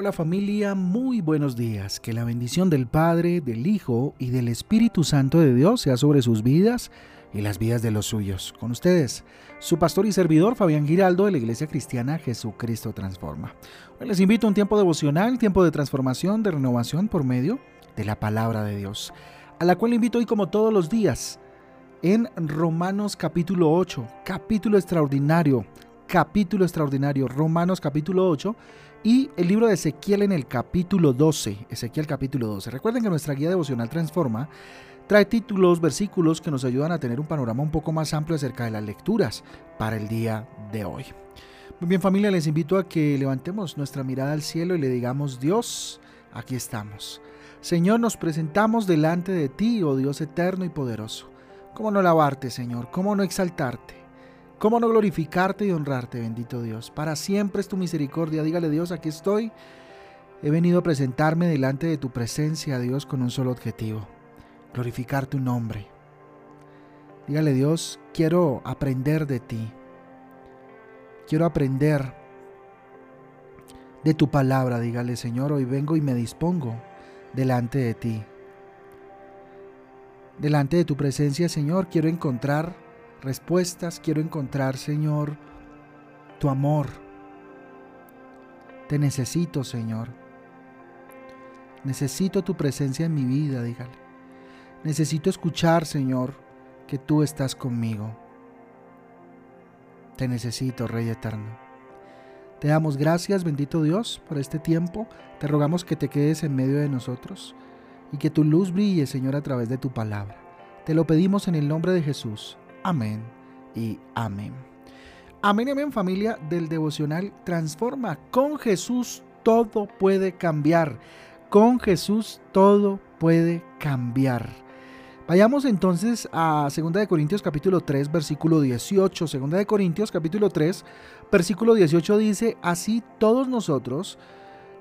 Hola familia, muy buenos días. Que la bendición del Padre, del Hijo y del Espíritu Santo de Dios sea sobre sus vidas y las vidas de los suyos. Con ustedes, su pastor y servidor Fabián Giraldo de la Iglesia Cristiana Jesucristo Transforma. Les invito a un tiempo devocional, tiempo de transformación, de renovación por medio de la palabra de Dios, a la cual invito hoy como todos los días en Romanos capítulo 8, capítulo extraordinario, capítulo extraordinario, Romanos capítulo 8 y el libro de Ezequiel en el capítulo 12, Ezequiel capítulo 12. Recuerden que nuestra guía devocional Transforma trae títulos, versículos que nos ayudan a tener un panorama un poco más amplio acerca de las lecturas para el día de hoy. Muy bien familia, les invito a que levantemos nuestra mirada al cielo y le digamos, Dios, aquí estamos. Señor, nos presentamos delante de ti, oh Dios eterno y poderoso. ¿Cómo no alabarte, Señor? ¿Cómo no exaltarte? ¿Cómo no glorificarte y honrarte, bendito Dios? Para siempre es tu misericordia. Dígale Dios, aquí estoy. He venido a presentarme delante de tu presencia, Dios, con un solo objetivo. Glorificar tu nombre. Dígale Dios, quiero aprender de ti. Quiero aprender de tu palabra. Dígale Señor, hoy vengo y me dispongo delante de ti. Delante de tu presencia, Señor, quiero encontrar respuestas, quiero encontrar, Señor, tu amor. Te necesito, Señor. Necesito tu presencia en mi vida, dígale. Necesito escuchar, Señor, que tú estás conmigo. Te necesito, Rey Eterno. Te damos gracias, bendito Dios, por este tiempo. Te rogamos que te quedes en medio de nosotros y que tu luz brille, Señor, a través de tu palabra. Te lo pedimos en el nombre de Jesús. Amén y amén. Amén y amén familia del devocional Transforma. Con Jesús todo puede cambiar. Con Jesús todo puede cambiar. Vayamos entonces a 2 Corintios capítulo 3 versículo 18. 2 Corintios capítulo 3 versículo 18 dice, así todos nosotros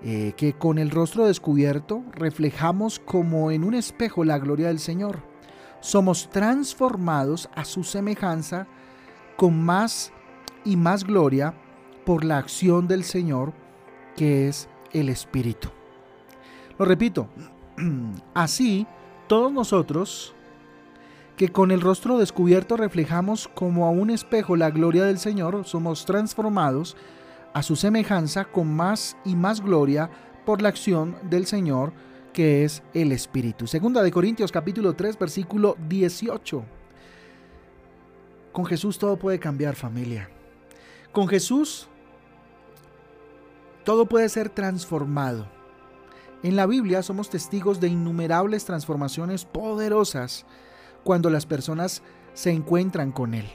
eh, que con el rostro descubierto reflejamos como en un espejo la gloria del Señor somos transformados a su semejanza con más y más gloria por la acción del Señor, que es el Espíritu. Lo repito, así todos nosotros, que con el rostro descubierto reflejamos como a un espejo la gloria del Señor, somos transformados a su semejanza con más y más gloria por la acción del Señor, que es el Espíritu. Segunda de Corintios capítulo 3 versículo 18. Con Jesús todo puede cambiar familia. Con Jesús todo puede ser transformado. En la Biblia somos testigos de innumerables transformaciones poderosas cuando las personas se encuentran con Él.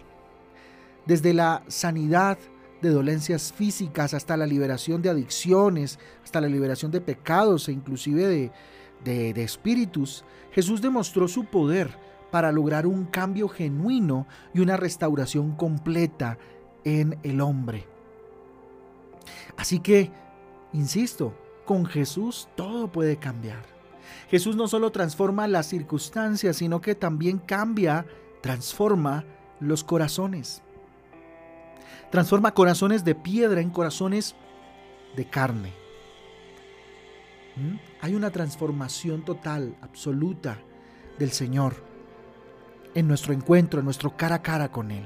Desde la sanidad de dolencias físicas hasta la liberación de adicciones, hasta la liberación de pecados e inclusive de, de, espíritus, Jesús demostró su poder para lograr un cambio genuino y una restauración completa en el hombre. Así que, insisto, con Jesús todo puede cambiar. Jesús no solo transforma las circunstancias, sino que también cambia, transforma los corazones. Transforma corazones de piedra en corazones de carne. ¿Mm? Hay una transformación total, absoluta del Señor en nuestro encuentro, en nuestro cara a cara con Él.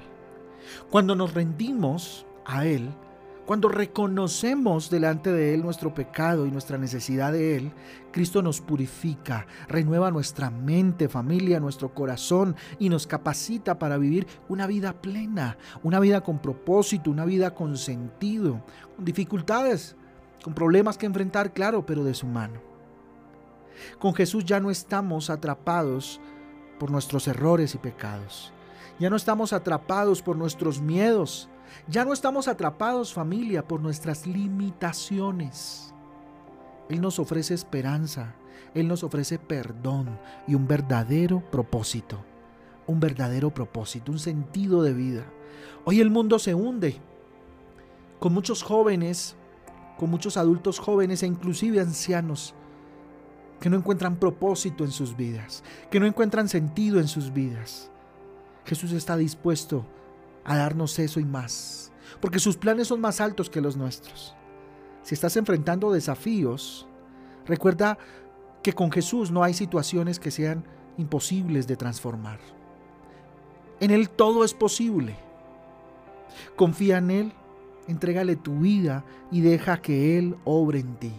Cuando nos rendimos a Él, cuando reconocemos delante de Él nuestro pecado y nuestra necesidad de Él, Cristo nos purifica, renueva nuestra mente, familia, nuestro corazón y nos capacita para vivir una vida plena, una vida con propósito, una vida con sentido, con dificultades, con problemas que enfrentar, claro, pero de su mano. Con Jesús ya no estamos atrapados por nuestros errores y pecados. Ya no estamos atrapados por nuestros miedos, ya no estamos atrapados familia por nuestras limitaciones. Él nos ofrece esperanza, Él nos ofrece perdón y un verdadero propósito. Un verdadero propósito, un sentido de vida. Hoy el mundo se hunde con muchos jóvenes, con muchos adultos jóvenes e inclusive ancianos que no encuentran propósito en sus vidas, que no encuentran sentido en sus vidas. Jesús está dispuesto a darnos eso y más, porque sus planes son más altos que los nuestros. si estás enfrentando desafíos, recuerda que con Jesús no hay situaciones que sean imposibles de transformar. En Él todo es posible. Confía en Él, entrégale tu vida y deja que Él obre en ti.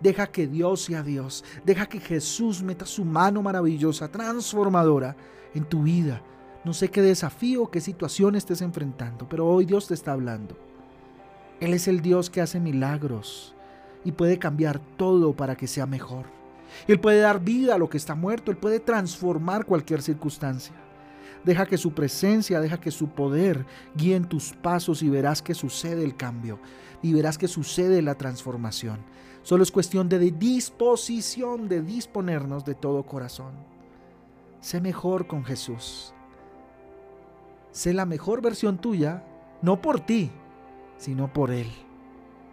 Deja que Dios sea Dios. Deja que Jesús meta su mano maravillosa, transformadora en tu vida. No sé qué desafío, qué situación estés enfrentando, pero hoy Dios te está hablando. Él es el Dios que hace milagros y puede cambiar todo para que sea mejor. Él puede dar vida a lo que está muerto, Él puede transformar cualquier circunstancia. Deja que su presencia, deja que su poder guíen tus pasos y verás que sucede el cambio y verás que sucede la transformación. Solo es cuestión de disposición, de disponernos de todo corazón. Sé mejor con Jesús. Sé la mejor versión tuya, no por ti, sino por Él,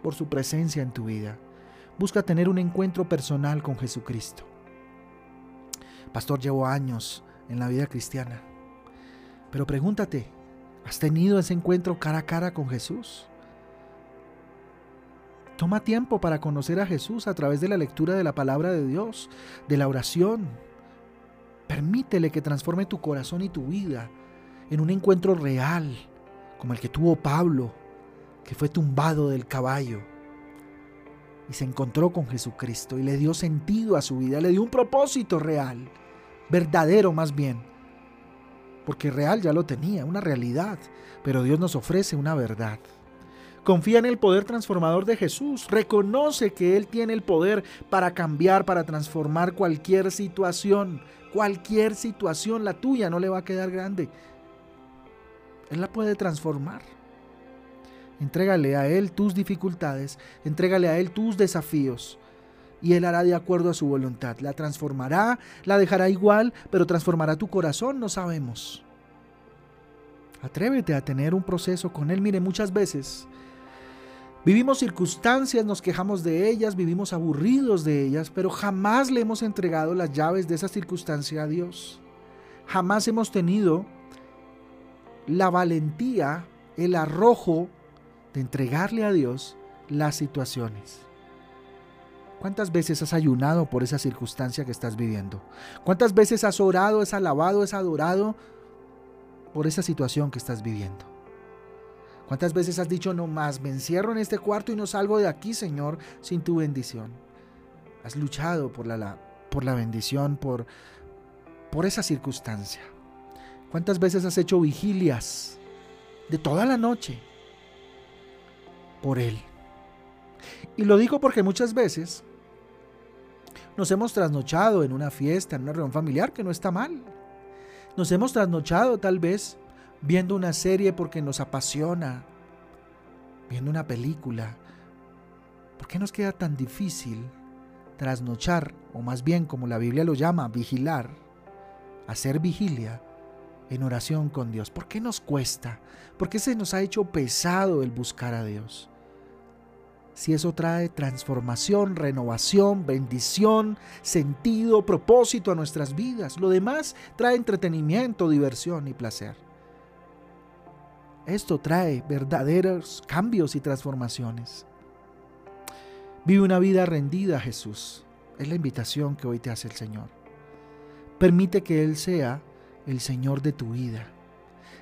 por su presencia en tu vida. Busca tener un encuentro personal con Jesucristo. Pastor, llevo años en la vida cristiana. Pero pregúntate, ¿has tenido ese encuentro cara a cara con Jesús? Toma tiempo para conocer a Jesús a través de la lectura de la palabra de Dios, de la oración. Permítele que transforme tu corazón y tu vida en un encuentro real, como el que tuvo Pablo, que fue tumbado del caballo y se encontró con Jesucristo y le dio sentido a su vida, le dio un propósito real, verdadero más bien porque real ya lo tenía, una realidad, pero Dios nos ofrece una verdad. Confía en el poder transformador de Jesús, reconoce que Él tiene el poder para cambiar, para transformar cualquier situación, cualquier situación, la tuya no le va a quedar grande. Él la puede transformar. Entrégale a Él tus dificultades, entrégale a Él tus desafíos y Él hará de acuerdo a su voluntad. La transformará, la dejará igual, pero transformará tu corazón, no sabemos. Atrévete a tener un proceso con Él. Mire, muchas veces vivimos circunstancias, nos quejamos de ellas, vivimos aburridos de ellas, pero jamás le hemos entregado las llaves de esa circunstancia a Dios. Jamás hemos tenido la valentía, el arrojo de entregarle a Dios las situaciones. ¿Cuántas veces has ayunado por esa circunstancia que estás viviendo? ¿Cuántas veces has orado, has alabado, has adorado por esa situación que estás viviendo? ¿Cuántas veces has dicho, no más, me encierro en este cuarto y no salgo de aquí, Señor, sin tu bendición? Has luchado por la, por la bendición, por, por esa circunstancia. ¿Cuántas veces has hecho vigilias de toda la noche por Él? Y lo digo porque muchas veces nos hemos trasnochado en una fiesta, en una reunión familiar, que no está mal. Nos hemos trasnochado tal vez viendo una serie porque nos apasiona, viendo una película. ¿Por qué nos queda tan difícil trasnochar, o más bien como la Biblia lo llama, vigilar, hacer vigilia en oración con Dios? ¿Por qué nos cuesta? ¿Por qué se nos ha hecho pesado el buscar a Dios? si eso trae transformación, renovación, bendición, sentido, propósito a nuestras vidas. Lo demás trae entretenimiento, diversión y placer. Esto trae verdaderos cambios y transformaciones. Vive una vida rendida a Jesús. Es la invitación que hoy te hace el Señor. Permite que Él sea el Señor de tu vida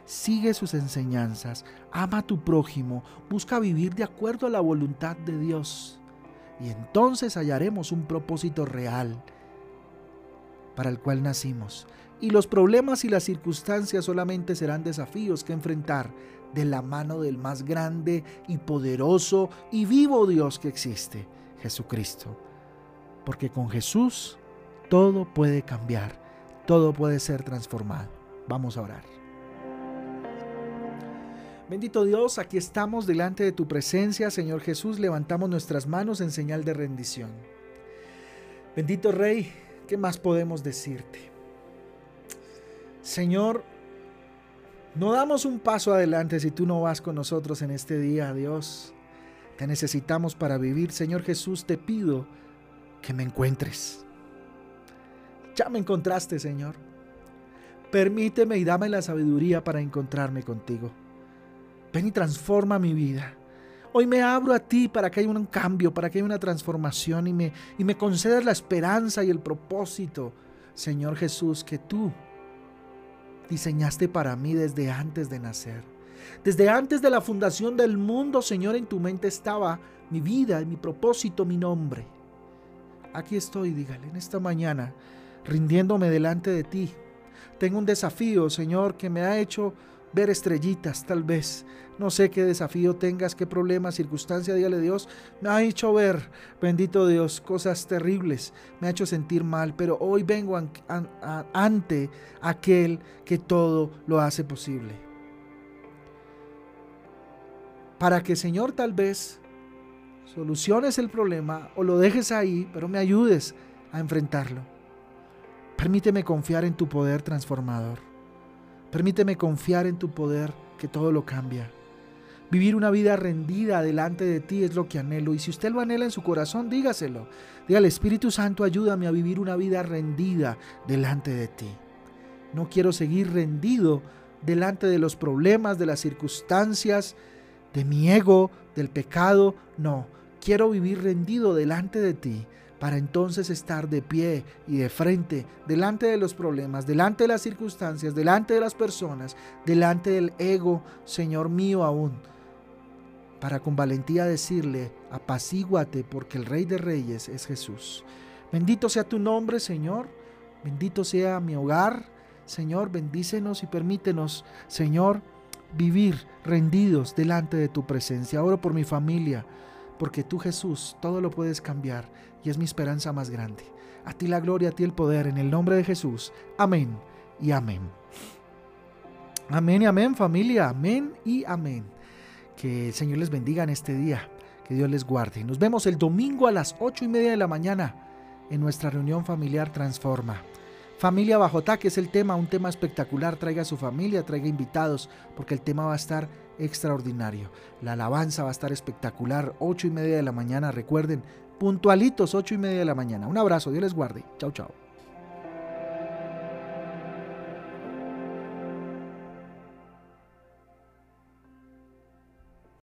sigue sus enseñanzas, ama a tu prójimo, busca vivir de acuerdo a la voluntad de Dios. Y entonces hallaremos un propósito real para el cual nacimos. Y los problemas y las circunstancias solamente serán desafíos que enfrentar de la mano del más grande y poderoso y vivo Dios que existe, Jesucristo. Porque con Jesús todo puede cambiar, todo puede ser transformado. Vamos a orar. Bendito Dios, aquí estamos delante de tu presencia, Señor Jesús, levantamos nuestras manos en señal de rendición. Bendito Rey, ¿qué más podemos decirte? Señor, no damos un paso adelante si tú no vas con nosotros en este día, Dios. Te necesitamos para vivir. Señor Jesús, te pido que me encuentres. Ya me encontraste, Señor. Permíteme y dame la sabiduría para encontrarme contigo. Ven y transforma mi vida. Hoy me abro a ti para que haya un cambio, para que haya una transformación y me, y me concedas la esperanza y el propósito, Señor Jesús, que tú diseñaste para mí desde antes de nacer. Desde antes de la fundación del mundo, Señor, en tu mente estaba mi vida, mi propósito, mi nombre. Aquí estoy, dígale, en esta mañana, rindiéndome delante de ti. Tengo un desafío, Señor, que me ha hecho ver estrellitas, tal vez. No sé qué desafío tengas, qué problema, circunstancia, dígale Dios, me ha hecho ver, bendito Dios, cosas terribles, me ha hecho sentir mal, pero hoy vengo ante aquel que todo lo hace posible. Para que Señor tal vez soluciones el problema o lo dejes ahí, pero me ayudes a enfrentarlo. Permíteme confiar en tu poder transformador. Permíteme confiar en tu poder que todo lo cambia. Vivir una vida rendida delante de ti es lo que anhelo. Y si usted lo anhela en su corazón, dígaselo. Dígale, Espíritu Santo, ayúdame a vivir una vida rendida delante de ti. No quiero seguir rendido delante de los problemas, de las circunstancias, de mi ego, del pecado. No, quiero vivir rendido delante de ti para entonces estar de pie y de frente delante de los problemas, delante de las circunstancias, delante de las personas, delante del ego, Señor mío aún, para con valentía decirle, apacíguate porque el Rey de Reyes es Jesús. Bendito sea tu nombre, Señor, bendito sea mi hogar, Señor, bendícenos y permítenos, Señor, vivir rendidos delante de tu presencia. Oro por mi familia, porque tú Jesús todo lo puedes cambiar y es mi esperanza más grande. A ti la gloria, a ti el poder, en el nombre de Jesús. Amén y amén. Amén y amén familia, amén y amén. Que el Señor les bendiga en este día, que Dios les guarde. Nos vemos el domingo a las ocho y media de la mañana en nuestra reunión familiar Transforma. Familia Bajotá, que es el tema, un tema espectacular. Traiga a su familia, traiga invitados, porque el tema va a estar extraordinario. La alabanza va a estar espectacular. Ocho y media de la mañana, recuerden, puntualitos, ocho y media de la mañana. Un abrazo, Dios les guarde. Chao, chao.